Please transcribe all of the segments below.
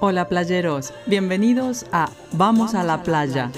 Hola playeros, bienvenidos a Vamos, a, la, playa.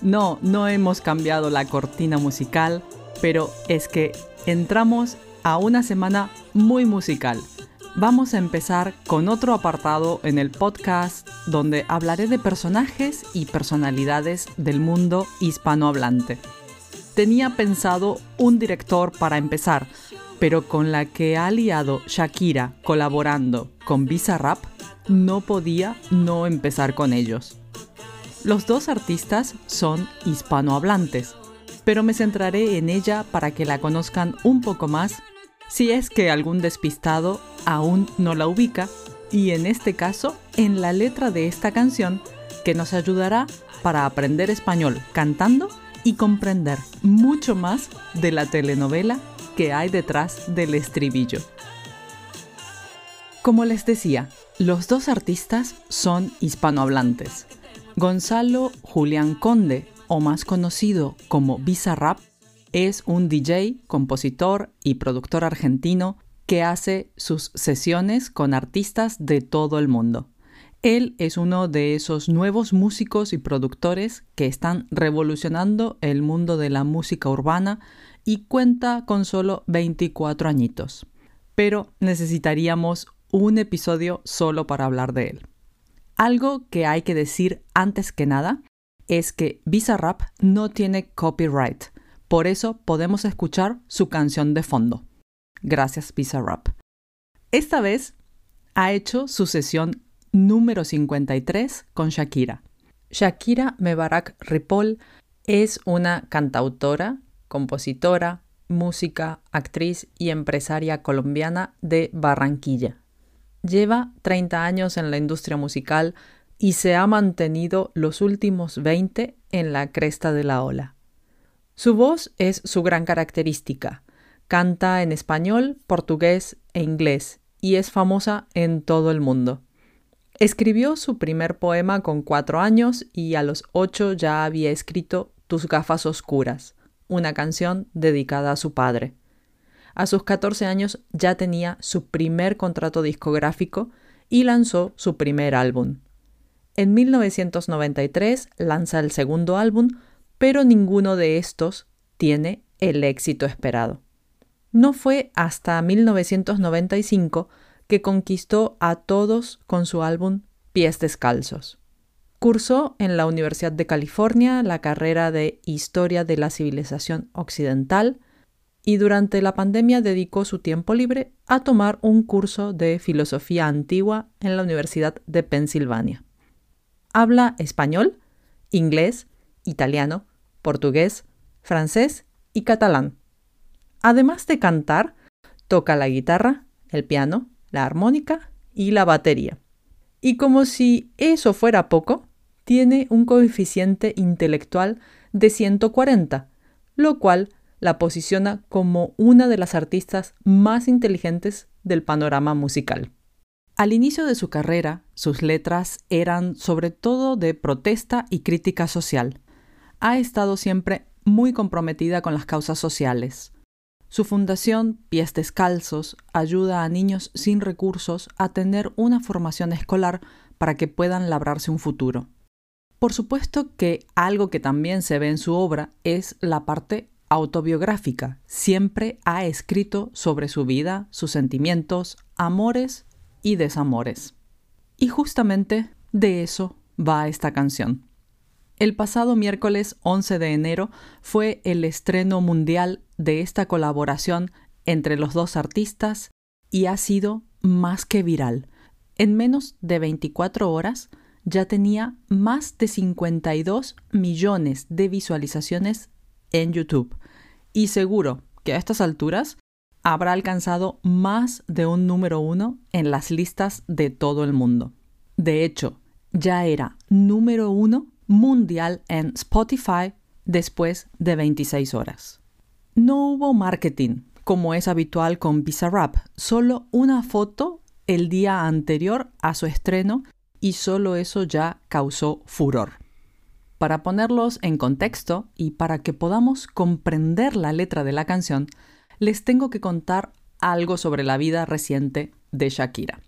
No, no hemos cambiado la cortina musical, pero es que entramos a una semana muy musical. Vamos a empezar con otro apartado en el podcast donde hablaré de personajes y personalidades del mundo hispanohablante. Tenía pensado un director para empezar, pero con la que ha aliado Shakira colaborando con Bizarrap, no podía no empezar con ellos. Los dos artistas son hispanohablantes, pero me centraré en ella para que la conozcan un poco más si es que algún despistado aún no la ubica y en este caso en la letra de esta canción que nos ayudará para aprender español cantando y comprender mucho más de la telenovela que hay detrás del estribillo. Como les decía, los dos artistas son hispanohablantes. Gonzalo Julián Conde, o más conocido como Bizarrap, es un DJ, compositor y productor argentino que hace sus sesiones con artistas de todo el mundo. Él es uno de esos nuevos músicos y productores que están revolucionando el mundo de la música urbana y cuenta con solo 24 añitos. Pero necesitaríamos un episodio solo para hablar de él. Algo que hay que decir antes que nada es que Bizarrap no tiene copyright, por eso podemos escuchar su canción de fondo. Gracias Bizarrap. Esta vez ha hecho su sesión número 53 con Shakira. Shakira Mebarak Ripoll es una cantautora, compositora, música, actriz y empresaria colombiana de Barranquilla. Lleva 30 años en la industria musical y se ha mantenido los últimos 20 en la cresta de la ola. Su voz es su gran característica. Canta en español, portugués e inglés y es famosa en todo el mundo. Escribió su primer poema con cuatro años y a los ocho ya había escrito Tus gafas oscuras, una canción dedicada a su padre. A sus 14 años ya tenía su primer contrato discográfico y lanzó su primer álbum. En 1993 lanza el segundo álbum, pero ninguno de estos tiene el éxito esperado. No fue hasta 1995 que conquistó a todos con su álbum Pies Descalzos. Cursó en la Universidad de California la carrera de Historia de la Civilización Occidental y durante la pandemia dedicó su tiempo libre a tomar un curso de filosofía antigua en la Universidad de Pensilvania. Habla español, inglés, italiano, portugués, francés y catalán. Además de cantar, toca la guitarra, el piano, la armónica y la batería. Y como si eso fuera poco, tiene un coeficiente intelectual de 140, lo cual la posiciona como una de las artistas más inteligentes del panorama musical. Al inicio de su carrera, sus letras eran sobre todo de protesta y crítica social. Ha estado siempre muy comprometida con las causas sociales. Su fundación, Pies Descalzos, ayuda a niños sin recursos a tener una formación escolar para que puedan labrarse un futuro. Por supuesto que algo que también se ve en su obra es la parte autobiográfica. Siempre ha escrito sobre su vida, sus sentimientos, amores y desamores. Y justamente de eso va esta canción. El pasado miércoles 11 de enero fue el estreno mundial de esta colaboración entre los dos artistas y ha sido más que viral. En menos de 24 horas ya tenía más de 52 millones de visualizaciones en YouTube. Y seguro que a estas alturas habrá alcanzado más de un número uno en las listas de todo el mundo. De hecho, ya era número uno mundial en Spotify después de 26 horas. No hubo marketing, como es habitual con Bizarrap, solo una foto el día anterior a su estreno y solo eso ya causó furor. Para ponerlos en contexto y para que podamos comprender la letra de la canción, les tengo que contar algo sobre la vida reciente de Shakira.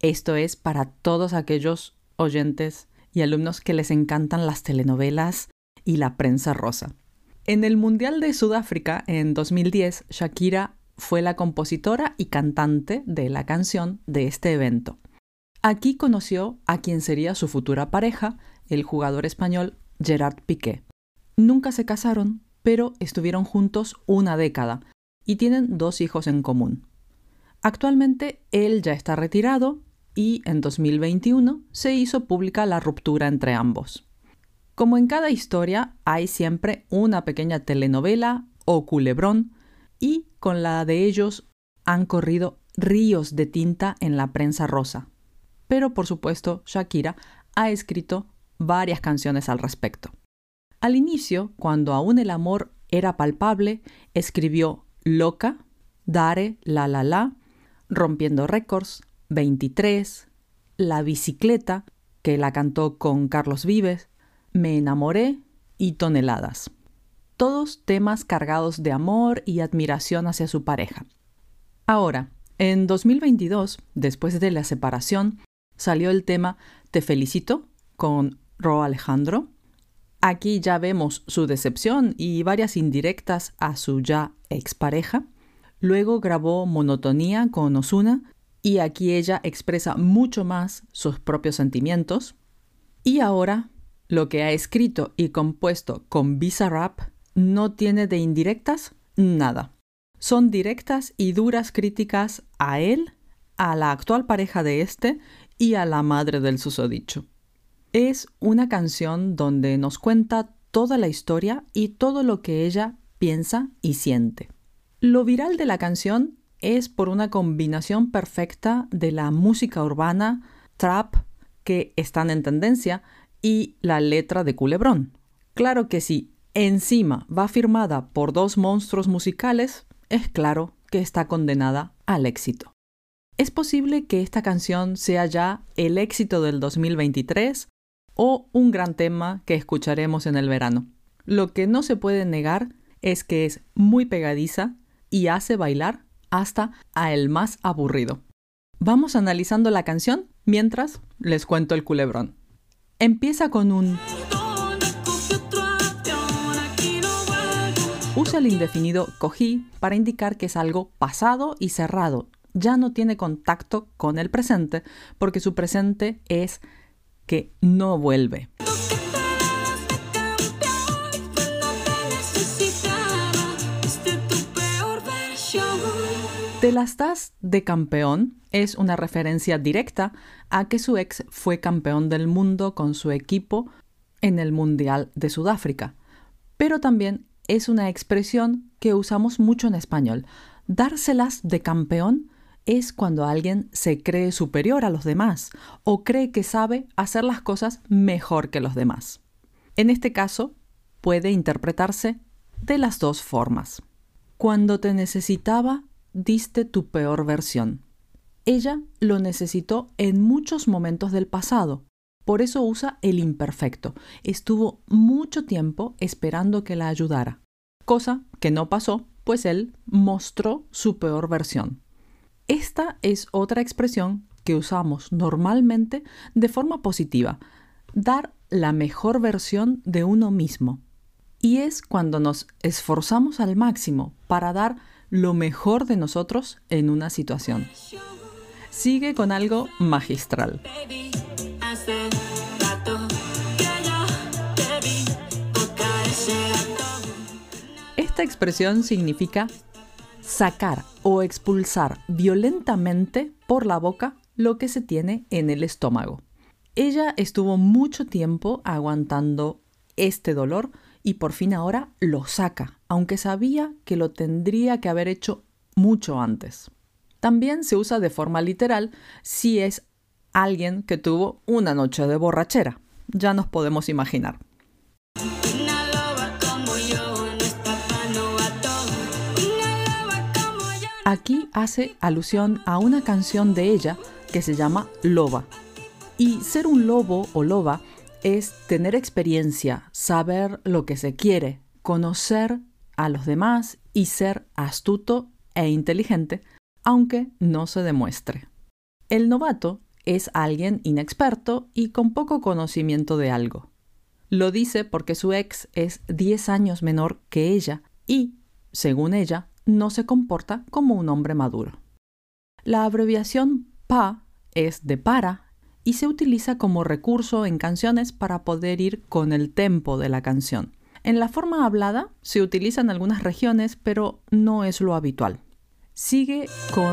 Esto es para todos aquellos oyentes y alumnos que les encantan las telenovelas y la prensa rosa. En el Mundial de Sudáfrica en 2010, Shakira fue la compositora y cantante de la canción de este evento. Aquí conoció a quien sería su futura pareja, el jugador español Gerard Piqué. Nunca se casaron, pero estuvieron juntos una década y tienen dos hijos en común. Actualmente él ya está retirado y en 2021 se hizo pública la ruptura entre ambos. Como en cada historia, hay siempre una pequeña telenovela o culebrón y con la de ellos han corrido ríos de tinta en la prensa rosa. Pero por supuesto, Shakira ha escrito varias canciones al respecto. Al inicio, cuando aún el amor era palpable, escribió Loca, Dare, La La La, Rompiendo Récords, 23, La Bicicleta, que la cantó con Carlos Vives, Me enamoré y Toneladas. Todos temas cargados de amor y admiración hacia su pareja. Ahora, en 2022, después de la separación, salió el tema Te felicito con Ro Alejandro. Aquí ya vemos su decepción y varias indirectas a su ya expareja. Luego grabó Monotonía con Osuna y aquí ella expresa mucho más sus propios sentimientos. Y ahora, lo que ha escrito y compuesto con Rap no tiene de indirectas nada. Son directas y duras críticas a él, a la actual pareja de este y a la madre del susodicho. Es una canción donde nos cuenta toda la historia y todo lo que ella piensa y siente. Lo viral de la canción es por una combinación perfecta de la música urbana, trap, que están en tendencia, y la letra de Culebrón. Claro que si encima va firmada por dos monstruos musicales, es claro que está condenada al éxito. Es posible que esta canción sea ya el éxito del 2023 o un gran tema que escucharemos en el verano. Lo que no se puede negar es que es muy pegadiza y hace bailar hasta a el más aburrido. Vamos analizando la canción mientras les cuento el culebrón. Empieza con un... Usa el indefinido cogí para indicar que es algo pasado y cerrado. Ya no tiene contacto con el presente porque su presente es que no vuelve. Te las das de campeón es una referencia directa a que su ex fue campeón del mundo con su equipo en el Mundial de Sudáfrica. Pero también es una expresión que usamos mucho en español. Dárselas de campeón es cuando alguien se cree superior a los demás o cree que sabe hacer las cosas mejor que los demás. En este caso, puede interpretarse de las dos formas. Cuando te necesitaba, diste tu peor versión. Ella lo necesitó en muchos momentos del pasado, por eso usa el imperfecto. Estuvo mucho tiempo esperando que la ayudara, cosa que no pasó, pues él mostró su peor versión. Esta es otra expresión que usamos normalmente de forma positiva, dar la mejor versión de uno mismo. Y es cuando nos esforzamos al máximo para dar lo mejor de nosotros en una situación. Sigue con algo magistral. Esta expresión significa sacar o expulsar violentamente por la boca lo que se tiene en el estómago. Ella estuvo mucho tiempo aguantando este dolor y por fin ahora lo saca, aunque sabía que lo tendría que haber hecho mucho antes. También se usa de forma literal si es alguien que tuvo una noche de borrachera. Ya nos podemos imaginar. Aquí hace alusión a una canción de ella que se llama Loba. Y ser un lobo o loba es tener experiencia, saber lo que se quiere, conocer a los demás y ser astuto e inteligente, aunque no se demuestre. El novato es alguien inexperto y con poco conocimiento de algo. Lo dice porque su ex es 10 años menor que ella y, según ella, no se comporta como un hombre maduro. La abreviación PA es de para y se utiliza como recurso en canciones para poder ir con el tempo de la canción. En la forma hablada se utiliza en algunas regiones, pero no es lo habitual. Sigue con...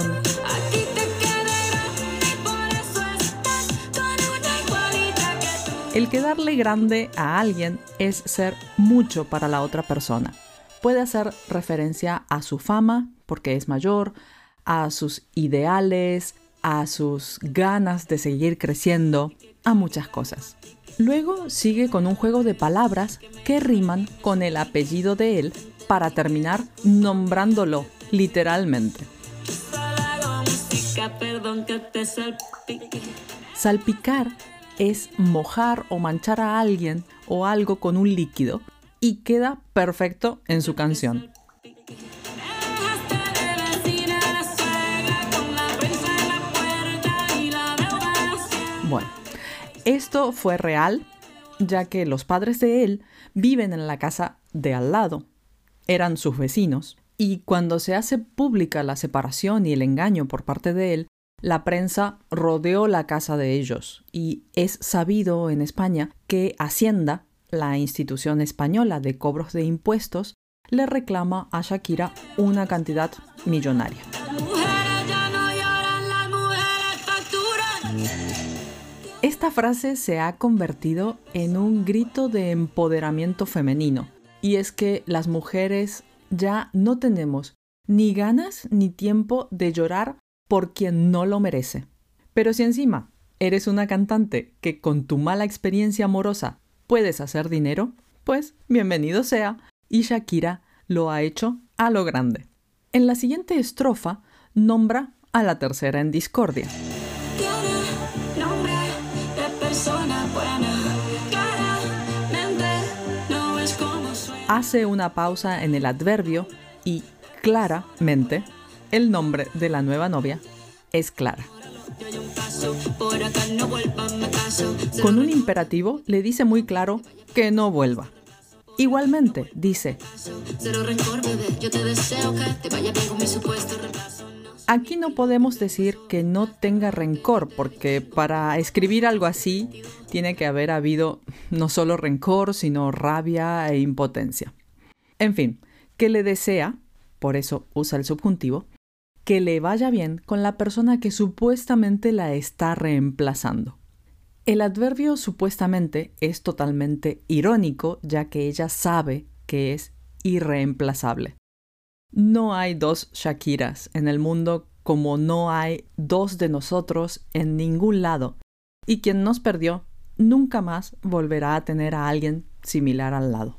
El quedarle grande a alguien es ser mucho para la otra persona. Puede hacer referencia a su fama, porque es mayor, a sus ideales, a sus ganas de seguir creciendo, a muchas cosas. Luego sigue con un juego de palabras que riman con el apellido de él para terminar nombrándolo literalmente. Salpicar es mojar o manchar a alguien o algo con un líquido y queda perfecto en su canción. Esto fue real, ya que los padres de él viven en la casa de al lado. Eran sus vecinos. Y cuando se hace pública la separación y el engaño por parte de él, la prensa rodeó la casa de ellos y es sabido en España que Hacienda, la institución española de cobros de impuestos, le reclama a Shakira una cantidad millonaria. Esta frase se ha convertido en un grito de empoderamiento femenino, y es que las mujeres ya no tenemos ni ganas ni tiempo de llorar por quien no lo merece. Pero si encima eres una cantante que con tu mala experiencia amorosa puedes hacer dinero, pues bienvenido sea, y Shakira lo ha hecho a lo grande. En la siguiente estrofa nombra a la tercera en discordia. Hace una pausa en el adverbio y claramente el nombre de la nueva novia es Clara. Con un imperativo le dice muy claro que no vuelva. Igualmente dice, aquí no podemos decir que no tenga rencor, porque para escribir algo así tiene que haber habido no solo rencor, sino rabia e impotencia. En fin, que le desea, por eso usa el subjuntivo, que le vaya bien con la persona que supuestamente la está reemplazando. El adverbio supuestamente es totalmente irónico ya que ella sabe que es irreemplazable. No hay dos Shakiras en el mundo como no hay dos de nosotros en ningún lado, y quien nos perdió nunca más volverá a tener a alguien similar al lado.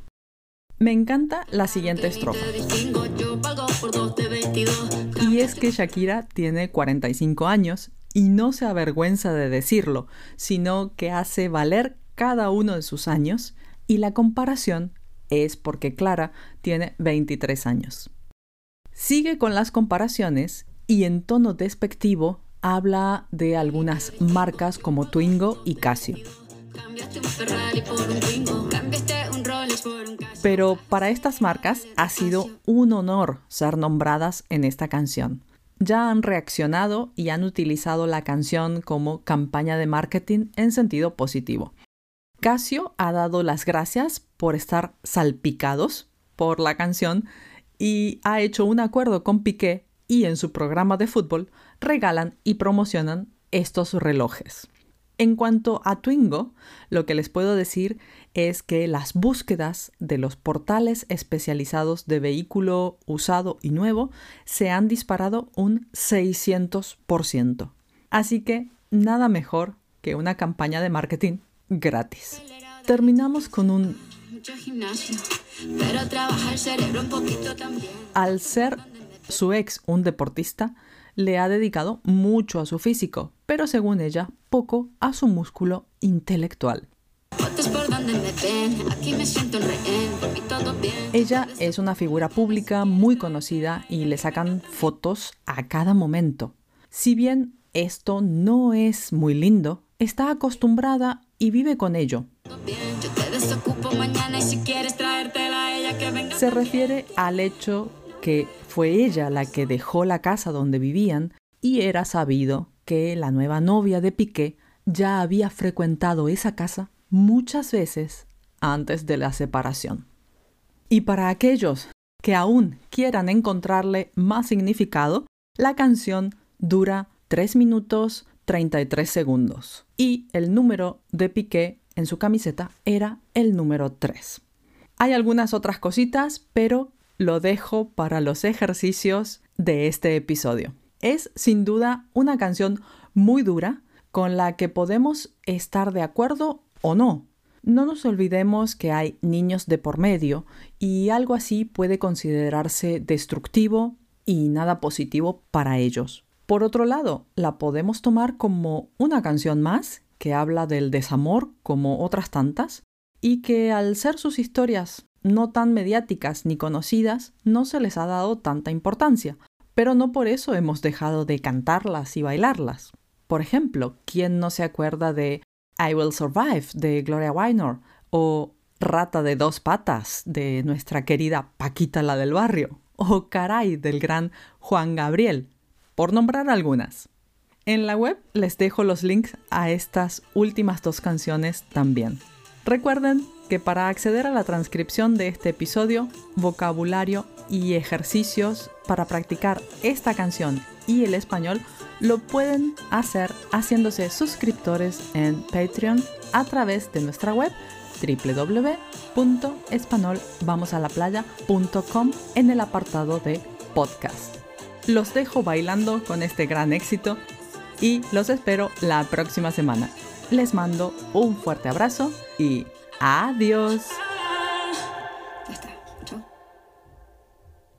Me encanta la siguiente estrofa. Y es que Shakira tiene 45 años y no se avergüenza de decirlo, sino que hace valer cada uno de sus años y la comparación es porque Clara tiene 23 años. Sigue con las comparaciones y en tono despectivo habla de algunas marcas como Twingo y Casio. Pero para estas marcas ha sido un honor ser nombradas en esta canción. Ya han reaccionado y han utilizado la canción como campaña de marketing en sentido positivo. Casio ha dado las gracias por estar salpicados por la canción y ha hecho un acuerdo con Piqué y en su programa de fútbol regalan y promocionan estos relojes. En cuanto a Twingo, lo que les puedo decir es que las búsquedas de los portales especializados de vehículo usado y nuevo se han disparado un 600%. Así que nada mejor que una campaña de marketing gratis. Terminamos con un... Al ser su ex un deportista, le ha dedicado mucho a su físico, pero según ella, poco a su músculo intelectual. Ella es una figura pública muy conocida y le sacan fotos a cada momento. Si bien esto no es muy lindo, está acostumbrada y vive con ello. Se refiere al hecho que fue ella la que dejó la casa donde vivían y era sabido que la nueva novia de Piqué ya había frecuentado esa casa muchas veces antes de la separación. Y para aquellos que aún quieran encontrarle más significado, la canción dura 3 minutos 33 segundos y el número de Piqué en su camiseta era el número 3. Hay algunas otras cositas, pero lo dejo para los ejercicios de este episodio. Es sin duda una canción muy dura con la que podemos estar de acuerdo o no. No nos olvidemos que hay niños de por medio y algo así puede considerarse destructivo y nada positivo para ellos. Por otro lado, la podemos tomar como una canción más que habla del desamor como otras tantas y que al ser sus historias no tan mediáticas ni conocidas no se les ha dado tanta importancia, pero no por eso hemos dejado de cantarlas y bailarlas. Por ejemplo, ¿quién no se acuerda de I Will Survive de Gloria Weiner o Rata de dos patas de nuestra querida Paquita la del barrio o Caray del gran Juan Gabriel, por nombrar algunas. En la web les dejo los links a estas últimas dos canciones también. Recuerden que para acceder a la transcripción de este episodio, vocabulario y ejercicios para practicar esta canción y el español lo pueden hacer haciéndose suscriptores en Patreon a través de nuestra web www.espanolvamosalaplaya.com en el apartado de podcast. Los dejo bailando con este gran éxito y los espero la próxima semana. Les mando un fuerte abrazo y adiós.